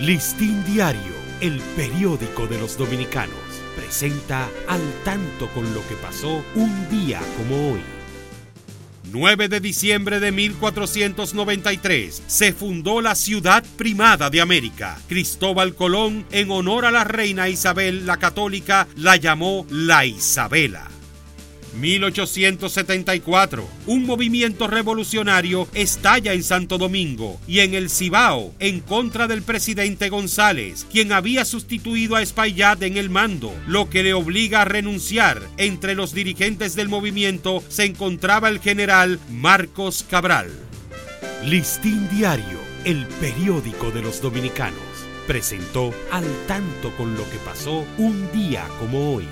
Listín Diario, el periódico de los dominicanos, presenta al tanto con lo que pasó un día como hoy. 9 de diciembre de 1493 se fundó la ciudad primada de América. Cristóbal Colón, en honor a la reina Isabel la Católica, la llamó la Isabela. 1874, un movimiento revolucionario estalla en Santo Domingo y en el Cibao en contra del presidente González, quien había sustituido a Espaillat en el mando, lo que le obliga a renunciar. Entre los dirigentes del movimiento se encontraba el general Marcos Cabral. Listín Diario, el periódico de los dominicanos, presentó al tanto con lo que pasó un día como hoy.